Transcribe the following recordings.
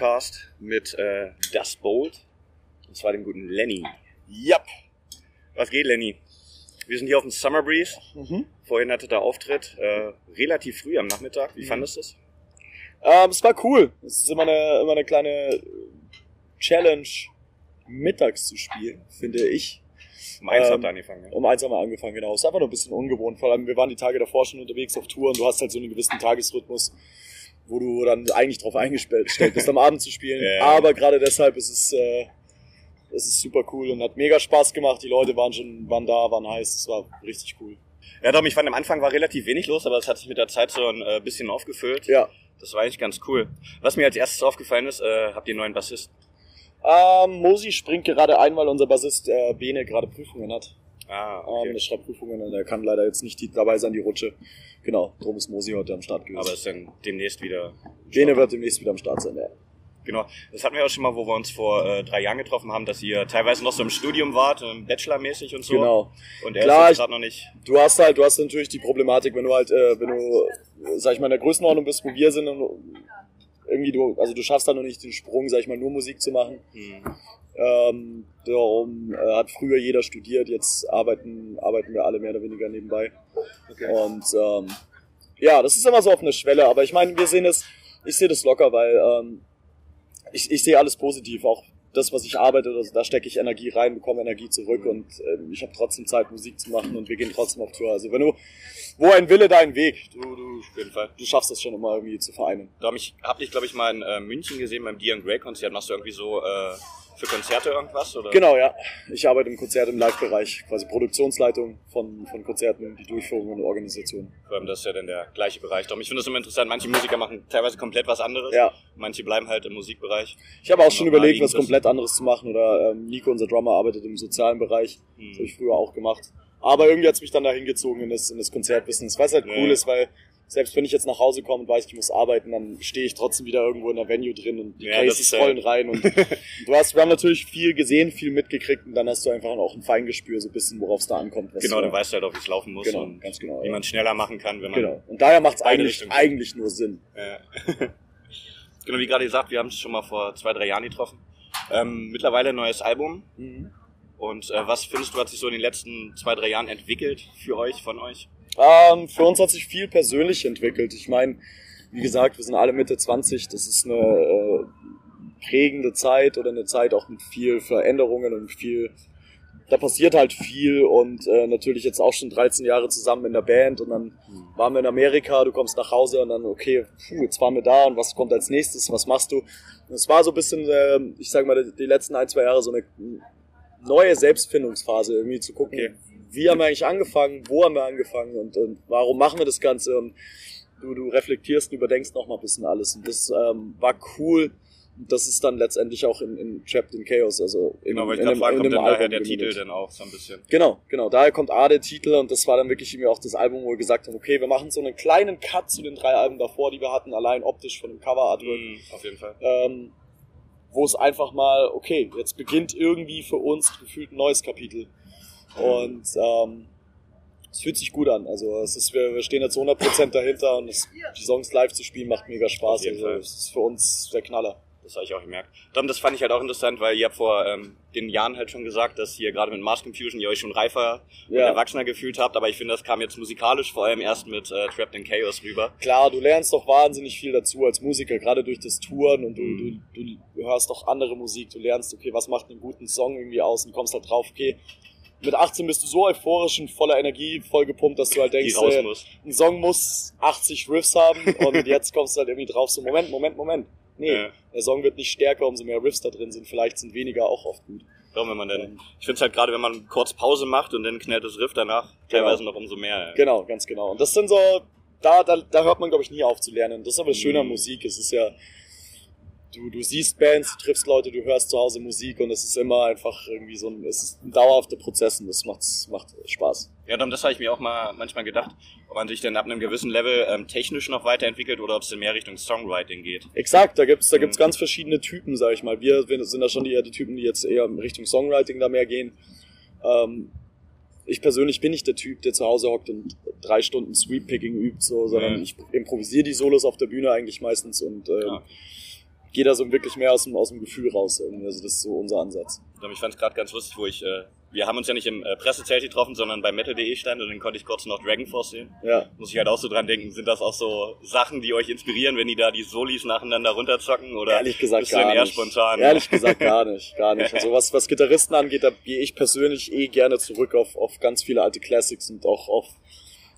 Podcast mit äh, Dust Bolt. Und zwar dem guten Lenny. Yep. Was geht, Lenny? Wir sind hier auf dem Summer Breeze. Mhm. Vorhin hatte der Auftritt äh, relativ früh am Nachmittag. Wie Mhm. fandest du es? Ähm, es war cool. Es ist immer eine, immer eine kleine Challenge, mittags zu spielen, finde ich. Um eins Ähm, hat er angefangen. Ja. Um eins haben wir angefangen, genau. Es ist einfach nur ein bisschen ungewohnt. Vor allem, wir waren die Tage davor schon unterwegs auf Tour und du hast halt so einen gewissen Tagesrhythmus, wo du dann eigentlich drauf eingestellt bist, am Abend zu spielen. Ja. Aber gerade deshalb ist es, äh, es ist super cool und hat mega Spaß gemacht. Die Leute waren schon, waren da, waren heiß. Es war richtig cool. ja, doch, ich fand am Anfang war relativ wenig los, aber es hat sich mit der Zeit so ein äh, bisschen aufgefüllt. Ja. Das war eigentlich ganz cool. Was mir als erstes aufgefallen ist, äh, habt ihr einen neuen Bassisten? Ähm, Mosi springt gerade ein, weil unser Bassist äh, Bene gerade Prüfungen hat. Ah, Ähm, okay. der schreibt Prüfungen und er kann leider jetzt nicht die, dabei sein, die Rutsche. Genau, drum ist Mosi heute am Start gewesen. aber ist dann demnächst wieder. Bene wird demnächst wieder am Start sein, ja. Genau. Das hatten wir auch schon mal, wo wir uns vor äh, drei Jahren getroffen haben, dass ihr teilweise noch so im Studium wart, ähm, Bachelormäßig und so. Genau. Und er Klar, ist gerade noch nicht. Du hast halt, du hast natürlich die Problematik, wenn du halt, äh, wenn du, sag ich mal, in der Größenordnung bist, wo wir sind und irgendwie du, also du schaffst halt noch nicht den Sprung, sag ich mal, nur Musik zu machen. Hm. Ähm, darum äh, hat früher jeder studiert, jetzt arbeiten, arbeiten wir alle mehr oder weniger nebenbei. Und ähm, ja, das ist immer so auf eine Schwelle, aber ich meine, wir sehen es, ich sehe das locker, weil ähm, ich, ich sehe alles positiv, auch das, was ich arbeite, das, da stecke ich Energie rein, bekomme Energie zurück und ähm, ich habe trotzdem Zeit, Musik zu machen und wir gehen trotzdem auf Tour. Also wenn du, wo ein Wille, da ein Weg. Du, du, Auf jeden Fall. du schaffst das schon immer irgendwie zu vereinen. Da hab ich, hab dich, glaube ich, mal in äh, München gesehen beim Dion Grey Konzert. Machst du irgendwie so äh, für Konzerte irgendwas? Oder? Genau, ja. Ich arbeite im Konzert im Live-Bereich, quasi Produktionsleitung von, von Konzerten, die Durchführung und Organisation. Vor allem, das ist ja dann der gleiche Bereich. Darum, ich finde das immer interessant. Manche Musiker machen teilweise komplett was anderes. Ja. Manche bleiben halt im Musikbereich. Ich habe auch schon überlegt, was komplett anderes zu machen. Oder ähm, Nico, unser Drummer, arbeitet im sozialen Bereich. Hm. Das habe ich früher auch gemacht. Aber irgendwie hat's mich dann dahin gezogen in das, in das Konzertbusiness. Was halt Ja. cool ist, weil selbst wenn ich jetzt nach Hause komme und weiß, ich muss arbeiten, dann stehe ich trotzdem wieder irgendwo in der Venue drin und die Ja, Cases rollen rein. Und du hast, wir haben natürlich viel gesehen, viel mitgekriegt und dann hast du einfach auch ein Feingespür, so ein bisschen, worauf es da ankommt. Genau, äh, dann weißt du halt auch, wie es laufen muss Genau, und ganz genau. wie ja. man schneller machen kann, wenn man. Genau. Und daher macht's beide eigentlich, eigentlich nur Sinn. Ja. genau, wie gerade gesagt, wir haben uns schon mal vor zwei, drei Jahren getroffen. Ähm, mittlerweile ein neues Album. Und äh, was findest du, hat sich so in den letzten zwei, drei Jahren entwickelt für euch, von euch? Ähm, für uns hat sich viel persönlich entwickelt. Ich meine, wie gesagt, wir sind alle Mitte 20. Das ist eine äh, prägende Zeit oder eine Zeit auch mit viel Veränderungen und viel. Da passiert halt viel und äh, natürlich jetzt auch schon 13 Jahre zusammen in der Band und dann waren wir in Amerika, du kommst nach Hause und dann, okay, puh, jetzt waren wir da und was kommt als nächstes, was machst du? Es war so ein bisschen, äh, ich sag mal, die, die letzten ein, zwei Jahre so eine neue Selbstfindungsphase, irgendwie zu gucken, Okay. Wie haben wir eigentlich angefangen, wo haben wir angefangen und, und warum machen wir das Ganze und du, du reflektierst und überdenkst noch mal ein bisschen alles und das ähm, war cool und das ist dann letztendlich auch in, in Trapped in Chaos, also in, Genau, weil ich in, fragen, in kommt einem dann daher Album der Titel dann auch so ein bisschen. Genau, genau. Daher kommt A der Titel und das war dann wirklich irgendwie auch das Album, wo wir gesagt haben, okay, wir machen so einen kleinen Cut zu den drei Alben davor, die wir hatten, allein optisch von dem Cover-Artwork Mhm, auf jeden Fall. ähm, wo es einfach mal, okay, jetzt beginnt irgendwie für uns gefühlt ein neues Kapitel. Und ähm, es fühlt sich gut an. Also es ist, wir, wir stehen jetzt zu 100% dahinter und es, die Songs live zu spielen macht mega Spaß. Also es ist für uns der Knaller. Das habe ich auch gemerkt. Darum, das fand ich halt auch interessant, weil ihr habt vor ähm, den Jahren halt schon gesagt, dass ihr gerade mit Mars Confusion ihr euch schon reifer und Ja. erwachsener gefühlt habt, aber ich finde, das kam jetzt musikalisch vor allem erst mit äh, Trapped in Chaos rüber. Klar, du lernst doch wahnsinnig viel dazu als Musiker, gerade durch das Touren und du, Mhm. du, du hörst doch andere Musik, du lernst, okay, was macht einen guten Song irgendwie aus und kommst halt drauf, okay, mit 18 bist du so euphorisch und voller Energie, voll gepumpt, dass du halt denkst, raus äh, ein Song muss 80 Riffs haben und jetzt kommst du halt irgendwie drauf, so Moment, Moment, Moment. Nee, Ja. der Song wird nicht stärker, umso mehr Riffs da drin sind. Vielleicht sind weniger auch oft gut. Darum, wenn man dann, Ähm. ich finde es halt gerade, wenn man kurz Pause macht und dann knallt das Riff danach, teilweise noch umso mehr. Ja. Genau, ganz genau. Und das sind so, da, da, da hört man, glaube ich, nie auf zu lernen. Das ist aber das Schöne an Mhm. Musik. Es ist ja, du, du siehst Bands, du triffst Leute, du hörst zu Hause Musik und es ist immer einfach irgendwie so ein, es ist ein dauerhafter Prozess und das macht, macht Spaß. Ja, darum, das habe ich mir auch mal manchmal gedacht, ob man sich dann ab einem gewissen Level ähm, technisch noch weiterentwickelt oder ob es dann mehr Richtung Songwriting geht. Exakt, da gibt's da gibt's Mhm. ganz verschiedene Typen, sag ich mal. Wir wir sind da schon die, eher die Typen, die jetzt eher in Richtung Songwriting da mehr gehen. Ähm, ich persönlich bin nicht der Typ, der zu Hause hockt und drei Stunden Sweep-Picking übt, so, sondern Mhm. ich improvisiere die Solos auf der Bühne eigentlich meistens und ähm, Ja. Gehe da so wirklich mehr aus dem, aus dem Gefühl raus. Irgendwie. Also das ist so unser Ansatz. Ich fand es gerade ganz lustig, wo ich, äh, wir haben uns ja nicht im äh, Pressezelt getroffen, sondern bei Metal.de stand und dann konnte ich kurz noch Dragon Force sehen. Ja. Muss ich halt auch so dran denken, sind das auch so Sachen, die euch inspirieren, wenn die da die Solis nacheinander runterzocken? Oder Ehrlich gesagt bist du gar denn eher nicht. spontan? Ehrlich gesagt gar nicht, gar nicht. Also was, was Gitarristen angeht, da gehe ich persönlich eh gerne zurück auf, auf ganz viele alte Classics und auch auf,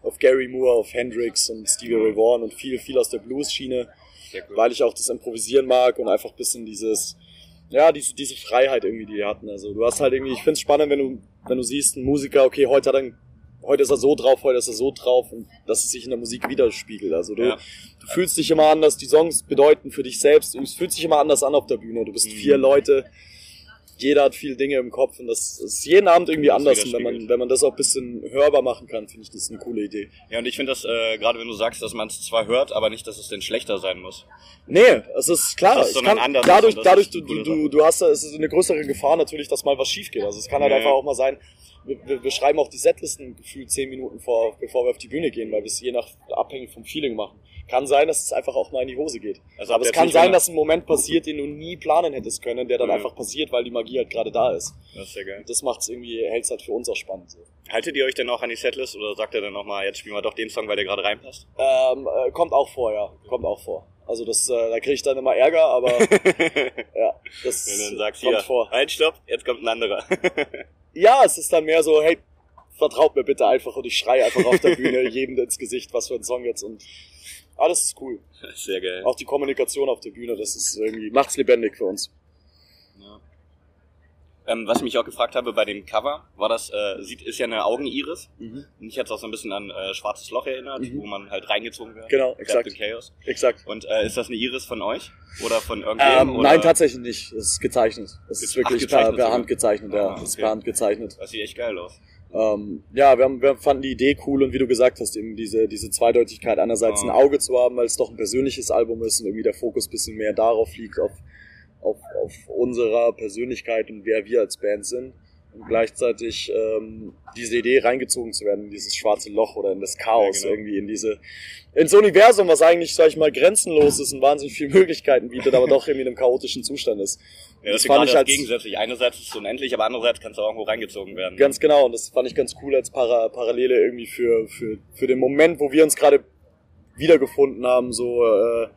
auf Gary Moore, auf Hendrix und Stevie Ray Vaughan und viel, viel aus der Blues-Schiene. Weil ich auch das Improvisieren mag und einfach ein bisschen dieses, ja, diese, diese Freiheit irgendwie, die die hatten. Also du hast halt irgendwie, ich find's spannend, wenn du, wenn du siehst, ein Musiker, okay, heute hat er, einen- heute ist er so drauf, heute ist er so drauf und dass es sich in der Musik widerspiegelt. Also du, Ja. du fühlst dich immer anders, die Songs bedeuten für dich selbst, es fühlt sich immer anders an auf der Bühne. Du bist Mhm. vier Leute, jeder hat viele Dinge im Kopf und das ist jeden Abend irgendwie Das anders. Und wenn man, wenn man das auch ein bisschen hörbar machen kann, finde ich das eine coole Idee. Ja, und ich finde das, äh, gerade wenn du sagst, dass man es zwar hört, aber nicht, dass es denn schlechter sein muss. Nee, es ist klar. Das ist es sondern kann, anders dadurch, dadurch ist du, du, du, du hast, da- es ist eine größere Gefahr natürlich, dass mal was schief geht. Also es kann halt Ja. einfach auch mal sein, wir, wir, wir schreiben auch die Setlisten gefühlt zehn Minuten vor, bevor wir auf die Bühne gehen, weil wir es je nach abhängig vom Feeling machen. Kann sein, dass es einfach auch mal in die Hose geht. Also Aber es kann sein, dass ein Moment passiert, den du nie planen hättest können, der dann Ja. einfach passiert, weil die Magie halt gerade da ist. Das ist sehr geil. Das macht's irgendwie, hält's halt für uns auch spannend. So. Haltet ihr euch denn auch an die Setlist oder sagt ihr dann nochmal, jetzt spielen wir doch den Song, weil der gerade reinpasst? Ähm, äh, kommt auch vor, ja. Kommt auch vor. Also das, äh, da kriege ich dann immer Ärger, aber ja, das Wenn du dann sagst, kommt hier, vor. halt, stopp, jetzt kommt ein anderer. Ja, es ist dann mehr so, hey, vertraut mir bitte einfach und ich schreie einfach auf der Bühne jedem ins Gesicht, was für ein Song jetzt und alles ist cool. sehr geil. Auch die Kommunikation auf der Bühne, das ist irgendwie, macht's lebendig für uns. Ja. Ähm, was ich mich auch gefragt habe bei dem Cover, war das, äh, sieht, ist ja eine Augeniris. Und ich hatte es auch so ein bisschen an äh, Schwarzes Loch erinnert, Mhm. wo man halt reingezogen wird. Genau, exakt. Chaos. Exakt. Und äh, ist das eine Iris von euch? Oder von irgendjemandem? Ähm, oder? nein, tatsächlich nicht. Das ist gezeichnet. Das ist Ach, wirklich gezeichnet per, per. Hand gezeichnet, ja. Ah, Das ist okay. per Hand gezeichnet. Das sieht echt geil aus. Ähm, ja, wir, haben, wir fanden die Idee cool und wie du gesagt hast, eben diese, diese Zweideutigkeit, einerseits Ja. ein Auge zu haben, weil es doch ein persönliches Album ist und irgendwie der Fokus bisschen mehr darauf liegt, auf, auf, auf unserer Persönlichkeit und wer wir als Band sind. Und gleichzeitig ähm, diese Idee reingezogen zu werden in dieses schwarze Loch oder in das Chaos, Ja, genau. irgendwie in diese ins Universum, was eigentlich, sag ich mal, grenzenlos ist und wahnsinnig viele Möglichkeiten bietet, aber doch irgendwie in einem chaotischen Zustand ist. Ja, das Das fand ich als- gegensätzlich. Einerseits ist es unendlich, aber andererseits kannst du auch irgendwo reingezogen werden. Ganz genau, und das fand ich ganz cool als Para Parallele irgendwie für, für, für den Moment, wo wir uns gerade wiedergefunden haben, so, äh,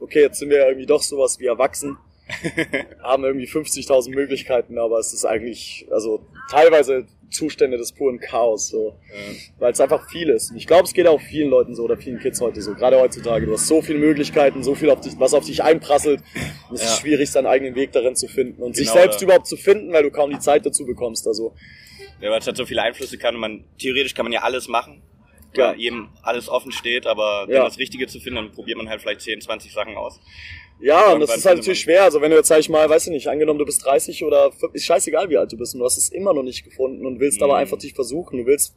okay, jetzt sind wir ja irgendwie doch sowas wie erwachsen, haben irgendwie 50.000 Möglichkeiten, aber es ist eigentlich, also teilweise Zustände des puren Chaos, so, Ja. weil es einfach viel ist. Und ich glaube, es geht auch vielen Leuten so oder vielen Kids heute so, gerade heutzutage. Du hast so viele Möglichkeiten, so viel, auf dich, was auf dich einprasselt. Und es ist Ja. schwierig, seinen eigenen Weg darin zu finden und sich Genau, selbst ja. überhaupt zu finden, weil du kaum die Zeit dazu bekommst. Also Ja, weil es halt so viele Einflüsse kann und man, theoretisch kann man ja alles machen. Ja. Weil jedem alles offen steht, aber dann Ja. das Richtige zu finden, dann probiert man halt vielleicht 10, 20 Sachen aus. Ja, und das ist halt natürlich schwer. Also wenn du jetzt, sag ich mal, weiß ich nicht, angenommen du bist 30 oder fünf- ist scheißegal, wie alt du bist und du hast es immer noch nicht gefunden und willst aber Mhm. einfach dich versuchen. Du willst,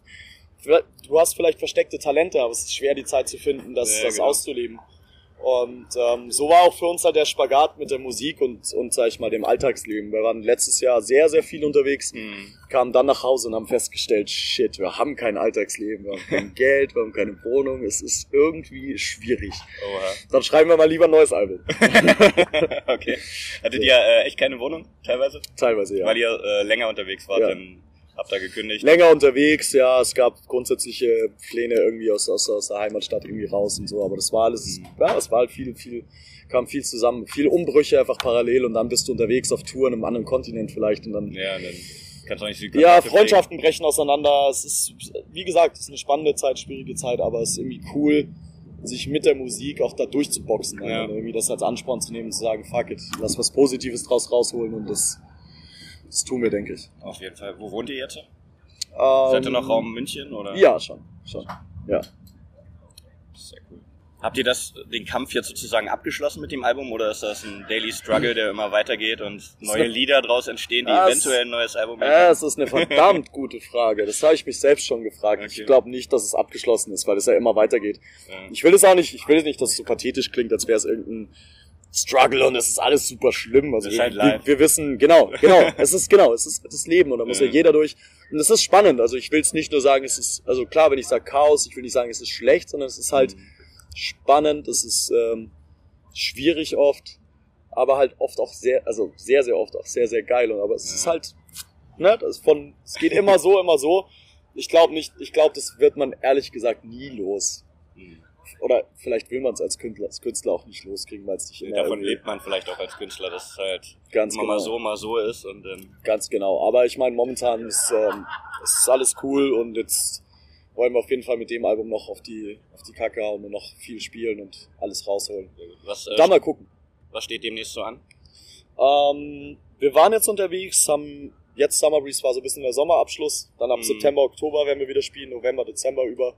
du hast vielleicht versteckte Talente, aber es ist schwer, die Zeit zu finden, das, Ja, das genau. auszuleben. Und ähm, so war auch für uns halt der Spagat mit der Musik und, und sag ich mal, dem Alltagsleben. Wir waren letztes Jahr sehr, sehr viel unterwegs, Hm. kamen dann nach Hause und haben festgestellt, shit, wir haben kein Alltagsleben, wir haben kein Geld, wir haben keine Wohnung, es ist irgendwie schwierig. Oha. Dann schreiben wir mal lieber ein neues Album. okay. Hattet ihr äh, echt keine Wohnung teilweise? Teilweise, ja. Weil ihr äh, länger unterwegs wart, Ja. dann habt ihr gekündigt. länger unterwegs, ja, es gab grundsätzliche Pläne irgendwie aus, aus, aus der Heimatstadt irgendwie raus und so, aber das war alles, ja, es war halt viel, viel, kam viel zusammen, viel Umbrüche einfach parallel und dann bist du unterwegs auf Tour in einem anderen Kontinent vielleicht und dann, ja, dann kannst du auch nicht die ja, Freundschaften brechen auseinander, es ist, wie gesagt, es ist eine spannende Zeit, schwierige Zeit, aber es ist irgendwie cool, sich mit der Musik auch da durchzuboxen, Ja. und irgendwie das als Ansporn zu nehmen und zu sagen, fuck it, lass was Positives draus rausholen und das, das tun wir, denke ich. Auf jeden Fall. Wo wohnt ihr jetzt? Ähm, Seid ihr noch Raum München oder? Ja, schon, schon, ja. Sehr cool. Habt ihr das, den Kampf jetzt sozusagen abgeschlossen mit dem Album oder ist das ein Daily Struggle, der immer weitergeht und neue Lieder draus entstehen, die Das- eventuell ein neues Album Ja, es ist eine verdammt gute Frage. Das habe ich mich selbst schon gefragt. Okay. Ich glaube nicht, dass es abgeschlossen ist, weil es ja immer weitergeht. Ja. Ich will es auch nicht, ich will nicht, dass es so pathetisch klingt, als wäre es irgendein Struggle und es ist alles super schlimm. Also ist wir, halt wir, live. wir wissen, genau, genau, es ist genau, es ist das Leben und da muss ja Mhm. jeder durch. Und es ist spannend. Also ich will es nicht nur sagen, es ist, also klar, wenn ich sage Chaos, ich will nicht sagen, es ist schlecht, sondern es ist halt Mhm. spannend, es ist ähm, schwierig oft, aber halt oft auch sehr, also sehr, sehr oft auch sehr, sehr geil. Und aber es ist Ja. halt, ne, das ist von, es geht immer so, immer so. Ich glaube nicht, ich glaube, das wird man ehrlich gesagt nie los. Mhm. Oder vielleicht will man es als Künstler, als Künstler auch nicht loskriegen, weil es nicht immer Davon lebt man vielleicht auch als Künstler, dass es halt Ganz immer genau. mal so, mal so ist und dann Ganz genau. Aber ich meine, momentan ist, ähm, ist alles cool und jetzt wollen wir auf jeden Fall mit dem Album noch auf die, auf die Kacke hauen und noch viel spielen und alles rausholen. was, äh, Da mal gucken. was steht demnächst so an? Ähm, wir waren jetzt unterwegs, haben jetzt Summer Breeze war so ein bisschen der Sommerabschluss. Dann ab Mhm. September, Oktober werden wir wieder spielen, November, Dezember über.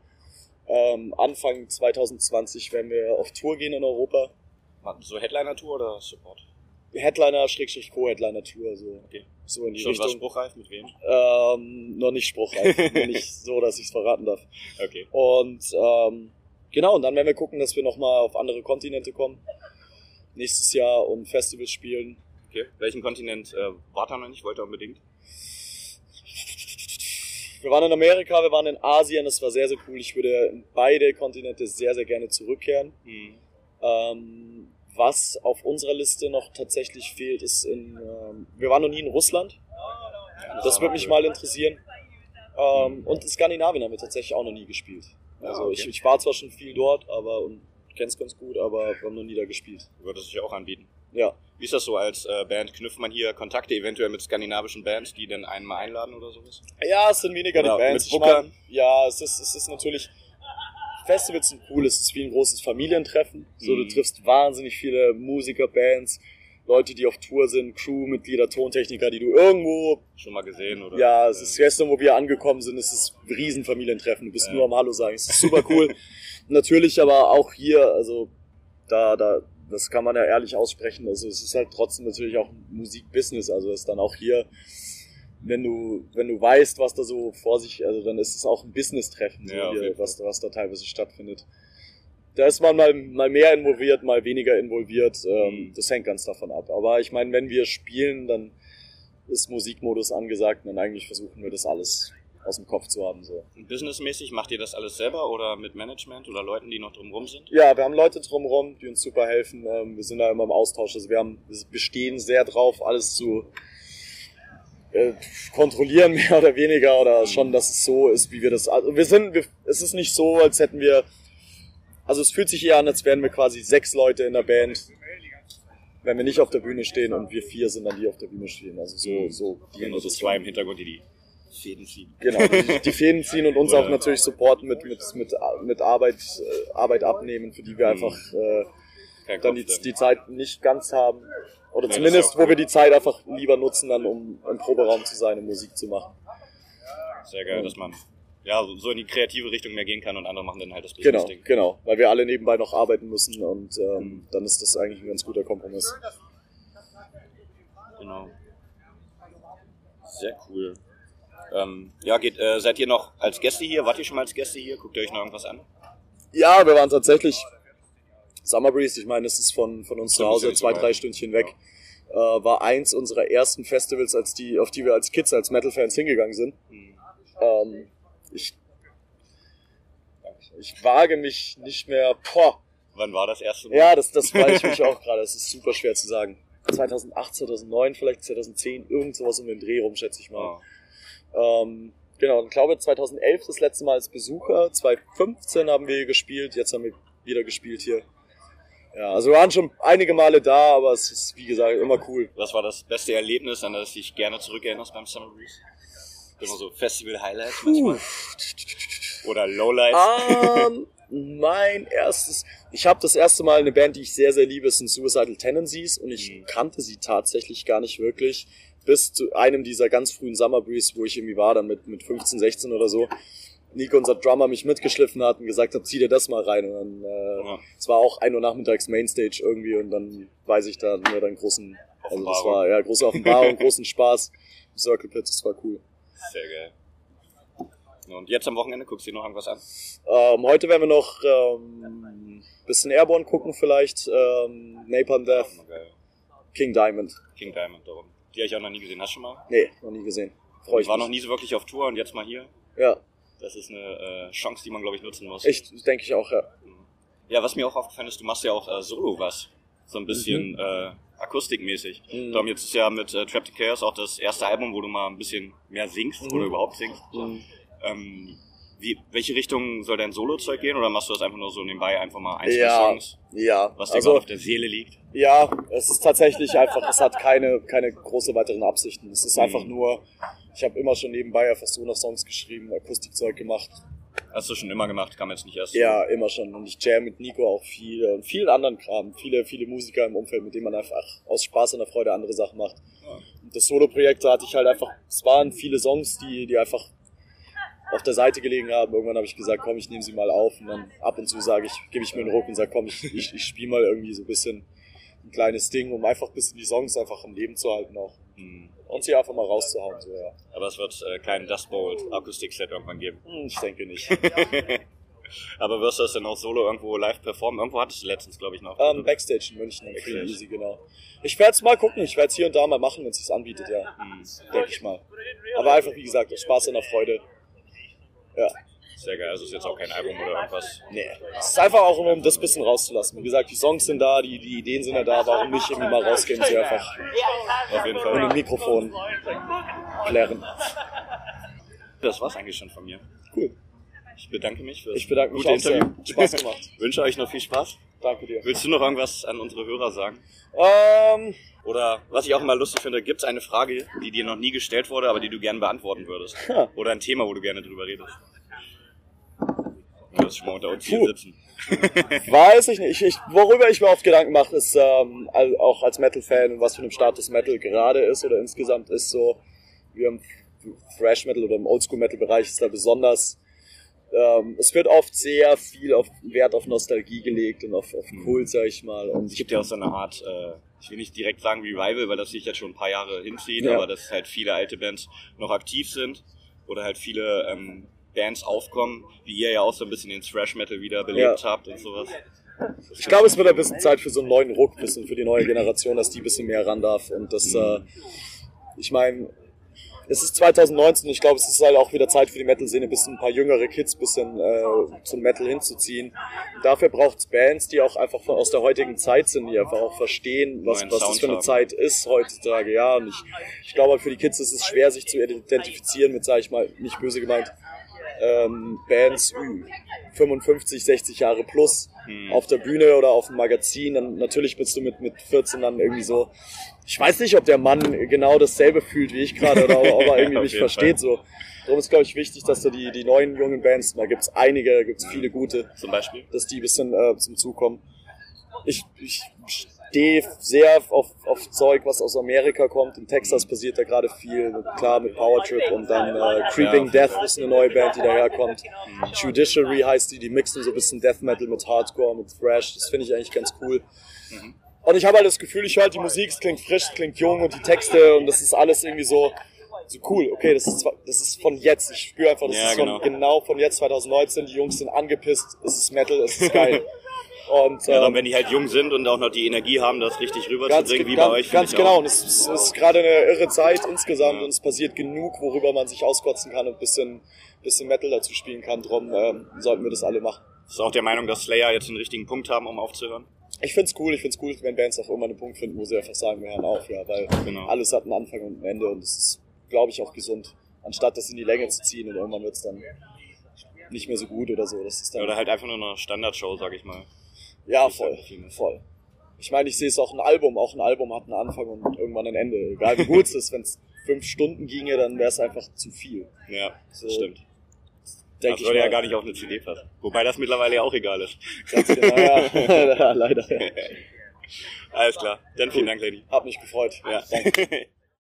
Ähm, Anfang 2020 werden wir auf Tour gehen in Europa. So Headliner-Tour oder Support? Headliner, Schrägstrich Co-Headliner Tour, so, Okay. so in die Schon was Richtung. spruchreif mit wem? Ähm, noch nicht spruchreif, noch nicht so, dass ich es verraten darf. Okay. Und ähm, genau, und dann werden wir gucken, dass wir nochmal auf andere Kontinente kommen. Nächstes Jahr und Festivals spielen. okay. Welchen Kontinent äh, wart ihr noch nicht? Wollt ihr unbedingt? Wir waren in Amerika, wir waren in Asien, das war sehr, sehr cool. Ich würde in beide Kontinente sehr, sehr gerne zurückkehren. Mhm. Ähm, was auf unserer Liste noch tatsächlich fehlt, ist in, ähm, wir waren noch nie in Russland. Das würde mich mal interessieren. Ähm, und in Skandinavien haben wir tatsächlich auch noch nie gespielt. Also Ah, okay. ich, ich war zwar schon viel dort, aber und kenn's ganz gut, aber wir haben noch nie da gespielt. Würde sich auch anbieten. Ja. Wie ist das so als äh, Band? Knüpft man hier Kontakte eventuell mit skandinavischen Bands, die dann einen mal einladen oder sowas? Ja, es sind weniger Oder die Bands. mit Ich mein, ja, es ist, es ist natürlich. Festivals sind cool, es ist wie ein großes Familientreffen. So, du Mhm. triffst wahnsinnig viele Musiker, Bands, Leute, die auf Tour sind, Crewmitglieder, Tontechniker, die du irgendwo, Schon mal gesehen oder? ja, es äh, ist gestern, wo wir angekommen sind, es ist ein Riesenfamilientreffen. Du bist Ja. nur am Hallo sagen. Es ist super cool. Natürlich aber auch hier, also da, da, das kann man ja ehrlich aussprechen. Also es ist halt trotzdem natürlich auch ein Musikbusiness. Also es ist dann auch hier, wenn du, wenn du weißt, was da so vor sich, also dann ist es auch ein Business-Treffen, so Ja, hier, was, was da teilweise stattfindet. Da ist man mal, mal mehr involviert, mal weniger involviert. Ähm, Mhm. Das hängt ganz davon ab. Aber ich meine, wenn wir spielen, dann ist Musikmodus angesagt und dann eigentlich versuchen wir das alles aus dem Kopf zu haben. So. Businessmäßig macht ihr das alles selber oder mit Management oder Leuten, die noch drumrum sind? Ja, wir haben Leute drumherum, die uns super helfen. Ähm, Wir sind da immer im Austausch. Also wir haben, wir bestehen sehr drauf, alles zu äh, kontrollieren, mehr oder weniger, oder schon, dass es so ist, wie wir das. Also wir sind, wir, es ist nicht so, als hätten wir. Also es fühlt sich eher an, als wären wir quasi sechs Leute in der Band, wenn wir nicht auf der Bühne stehen und wir vier sind dann die auf der Bühne stehen. Also so, so Die haben wir so zwei im Hintergrund, die die Fäden ziehen. Genau, die, die Fäden ziehen und uns auch natürlich supporten mit, mit, mit, mit Arbeit, äh, Arbeit abnehmen, für die wir Mhm. einfach äh, dann die, die Zeit nicht ganz haben. Oder zumindest, wo wir die Zeit einfach lieber nutzen, dann um im Proberaum zu sein und Musik zu machen. Sehr geil, Ja. dass man ja so in die kreative Richtung mehr gehen kann und andere machen dann halt das Genau, Business-Ding. genau. Weil wir alle nebenbei noch arbeiten müssen und ähm, Mhm. dann ist das eigentlich ein ganz guter Kompromiss. Genau. Sehr cool. Ähm, ja, geht, äh, seid ihr noch als Gäste hier? Wart ihr schon mal als Gäste hier? Guckt ihr euch noch irgendwas an? Ja, wir waren tatsächlich Summer Breeze, ich meine, das ist von, von uns zu ja Hause zwei, weit. drei Stündchen weg. Äh, war eins unserer ersten Festivals, als die, auf die wir als Kids, als Metal-Fans hingegangen sind. Hm. Ähm, ich, ich wage mich nicht mehr. Boah, Wann war das erste Mal? ja, das, das weiß ich mich auch gerade. Das ist super schwer zu sagen. 2008, 2009, vielleicht 2010, irgend sowas um den Dreh rum, schätze ich mal. Oh. Ähm, genau, ich glaube 2011 das letzte Mal als Besucher. 2015 haben wir hier gespielt. Jetzt haben wir wieder gespielt hier. Ja, also wir waren schon einige Male da, aber es ist, wie gesagt, immer cool. Was war das beste Erlebnis, an das dich gerne zurückerinnerst beim Summer Breeze? Immer so Festival-Highlights manchmal? Oder Lowlights? Ähm, mein erstes, ich habe das erste Mal eine Band, die ich sehr, sehr liebe, sind Suicidal Tendencies und ich Mhm. kannte sie tatsächlich gar nicht wirklich bis zu einem dieser ganz frühen Summer Breeze, wo ich irgendwie war, dann mit, mit 15, 16 oder so. Nico, unser Drummer, mich mitgeschliffen hat und gesagt hat, zieh dir das mal rein. Und dann, äh, es war auch ein Uhr nachmittags Mainstage irgendwie und dann weiß ich da nur dann großen, also das war ja große Offenbarung, großen Spaß. Circle Pit, das war cool. Sehr geil. Und jetzt am Wochenende guckst du dir noch irgendwas an? Ähm, heute werden wir noch ähm, Bisschen Airborne gucken vielleicht, ähm, Napalm Death, geil. King Diamond. King Diamond darum. Die habe ich auch noch nie gesehen. Hast du schon mal? Nee, noch nie gesehen. Freue Ich ich war mich. noch nie so wirklich auf Tour und jetzt mal hier. Ja, Das ist eine äh, Chance, die man, glaube ich, nutzen muss. echt, denke ich auch, ja. Ja, was mir auch aufgefallen ist, du machst ja auch äh, solo was. So ein bisschen äh, akustikmäßig. Mhm. Darum jetzt ist ja mit äh, Trapped Chaos auch das erste Album, wo du mal ein bisschen mehr singst Mhm. oder überhaupt singst. Mhm. Ähm, wie, welche Richtung soll dein Solo-Zeug gehen oder machst du das einfach nur so nebenbei einfach mal ein, zwei Ja, Songs, ja. was dir Also, auf der Seele liegt? ja, es ist tatsächlich einfach, es hat keine, keine große weiteren Absichten. Es ist Mhm. einfach nur, ich habe immer schon nebenbei einfach so noch Songs geschrieben, Akustikzeug gemacht. Hast du schon immer gemacht, kam jetzt nicht erst. Ja, immer schon. Und ich jam mit Nico auch viel und vielen anderen Kram. Viele, viele Musiker im Umfeld, mit denen man einfach aus Spaß und der Freude andere Sachen macht. Ja. Und das Solo-Projekt da hatte ich halt einfach, es waren viele Songs, die, die einfach auf der Seite gelegen haben. Irgendwann habe ich gesagt, komm, ich nehme sie mal auf und dann ab und zu sage ich, gebe ich mir einen Ruck und sage, komm, ich, ich, ich spiele mal irgendwie so ein bisschen ein kleines Ding, um einfach ein bisschen die Songs einfach im Leben zu halten auch. Hm. Und sie einfach mal rauszuhauen, so, ja. Aber es wird äh, keinen Dust Bowl Akustik-Set irgendwann geben. Hm, Ich denke nicht. Aber wirst du das denn auch solo irgendwo live performen? Irgendwo hattest du letztens, glaube ich, noch. Ähm, Backstage in München, im Free Backstage. Easy, genau. Ich werde es mal gucken, ich werde es hier und da mal machen, wenn es sich anbietet, ja. Hm. Denke ich mal. Aber einfach, wie gesagt, aus Spaß und der Freude. Ja. Sehr geil. Also ist jetzt auch kein Album oder irgendwas. Nee. Es ist einfach auch nur, um das bisschen rauszulassen. Wie gesagt, die Songs sind da, die, die Ideen sind ja da, warum nicht irgendwie mal rausgehen, sie einfach Auf jeden mit Fall. dem Mikrofon klären. Das war's eigentlich schon von mir. Cool. Ich bedanke mich fürs Ich bedanke mich gute auch sehr. Interview. Spaß gemacht. Wünsche euch noch viel Spaß. Danke dir. Willst du noch irgendwas an unsere Hörer sagen? Ähm, Oder was ich auch immer lustig finde, gibt es eine Frage, die dir noch nie gestellt wurde, aber die du gerne beantworten würdest? Ha. Oder ein Thema, wo du gerne drüber redest? Du wirst schon mal unter uns hier Puh. sitzen. weiß ich nicht. Ich, ich, worüber ich mir oft Gedanken mache, ist ähm, auch als Metal-Fan und was für einem Status Metal gerade ist oder insgesamt ist so, wie im Thrash Metal oder im Oldschool Metal Bereich ist da besonders. Ähm, es wird oft sehr viel auf Wert auf Nostalgie gelegt und auf, auf Kult, sag ich mal. Und Es gibt ja auch so eine Art, äh, ich will nicht direkt sagen Revival, weil das sich jetzt schon ein paar Jahre hinzieht, Ja. aber dass halt viele alte Bands noch aktiv sind oder halt viele ähm, Bands aufkommen, wie ihr ja auch so ein bisschen den Thrash Metal wieder belebt habt und sowas. Ich glaube, es wird ein bisschen Zeit für so einen neuen Ruck, bisschen für die neue Generation, dass die ein bisschen mehr ran darf. Und das, äh, ich meine, es ist 2019, ich glaube, es ist halt auch wieder Zeit für die Metal-Szene, ein bisschen ein paar jüngere Kids bisschen äh, zum Metal hinzuziehen. Dafür braucht es Bands, die auch einfach von, aus der heutigen Zeit sind, die einfach auch verstehen, was, was das für eine. Zeit ist heutzutage. Ja, und ich, ich glaube, für die Kids ist es schwer, sich zu identifizieren mit, sag ich mal, nicht böse gemeint, ähm, Bands ü- 55, 60 Jahre plus Hm. auf der Bühne oder auf dem Magazin. Dann natürlich bist du mit, mit 14 dann irgendwie so. Ich weiß nicht, ob der Mann genau dasselbe fühlt wie ich gerade oder ob er irgendwie mich versteht. So. Darum ist, glaube ich, wichtig, dass da die, die neuen jungen Bands, da gibt's einige, gibt's viele gute, Zum Beispiel. dass die ein bisschen äh, zum Zug kommen. Ich, ich stehe sehr auf, auf Zeug, was aus Amerika kommt. In Texas passiert da gerade viel, klar mit Power Trip und dann äh, Creeping Ja. Death ist eine neue Band, die daherkommt. Judiciary heißt die, die mixen so ein bisschen Death Metal mit Hardcore, mit Thrash. Das finde ich eigentlich ganz cool. Und ich habe halt das Gefühl, ich höre halt die Musik, es klingt frisch, es klingt jung und die Texte und das ist alles irgendwie so, so cool. Okay, das ist, das ist von jetzt. Ich spüre einfach, das Ja, ist von, genau. genau von jetzt 2019. Die Jungs sind angepisst, es ist Metal, es ist geil. Und Ja, dann, ähm, wenn die halt jung sind und auch noch die Energie haben, das richtig rüberzubringen, wie bei ganz, euch. ganz genau. Auch. Und es ist, es ist gerade eine irre Zeit insgesamt Ja. und es passiert genug, worüber man sich auskotzen kann und ein bisschen, bisschen Metal dazu spielen kann. Drum ähm, sollten wir das alle machen. Ist auch der Meinung, dass Slayer jetzt den richtigen Punkt haben, um aufzuhören? Ich find's cool, ich find's cool, wenn Bands auch immer einen Punkt finden, wo sie einfach sagen, wir hören auf, ja, weil Genau. alles hat einen Anfang und ein Ende und das ist, glaube ich, auch gesund, anstatt das in die Länge zu ziehen und irgendwann wird's dann nicht mehr so gut oder so. Das ist dann, Oder halt einfach nur eine Standardshow, sag ich mal. Ja, voll, voll. Ich meine, ich sehe es auch ein Album, auch ein Album hat einen Anfang und irgendwann ein Ende. Egal wie gut es ist, wenn es fünf Stunden ginge, dann wäre es einfach zu viel. Ja, das So, stimmt. Das ich würde ja gar nicht auf eine CD passen. Wobei das mittlerweile ja auch egal ist. Ganz genau, ja. Leider. Alles klar. Dann vielen Dank, Lady. Hab mich gefreut. Ja. Danke.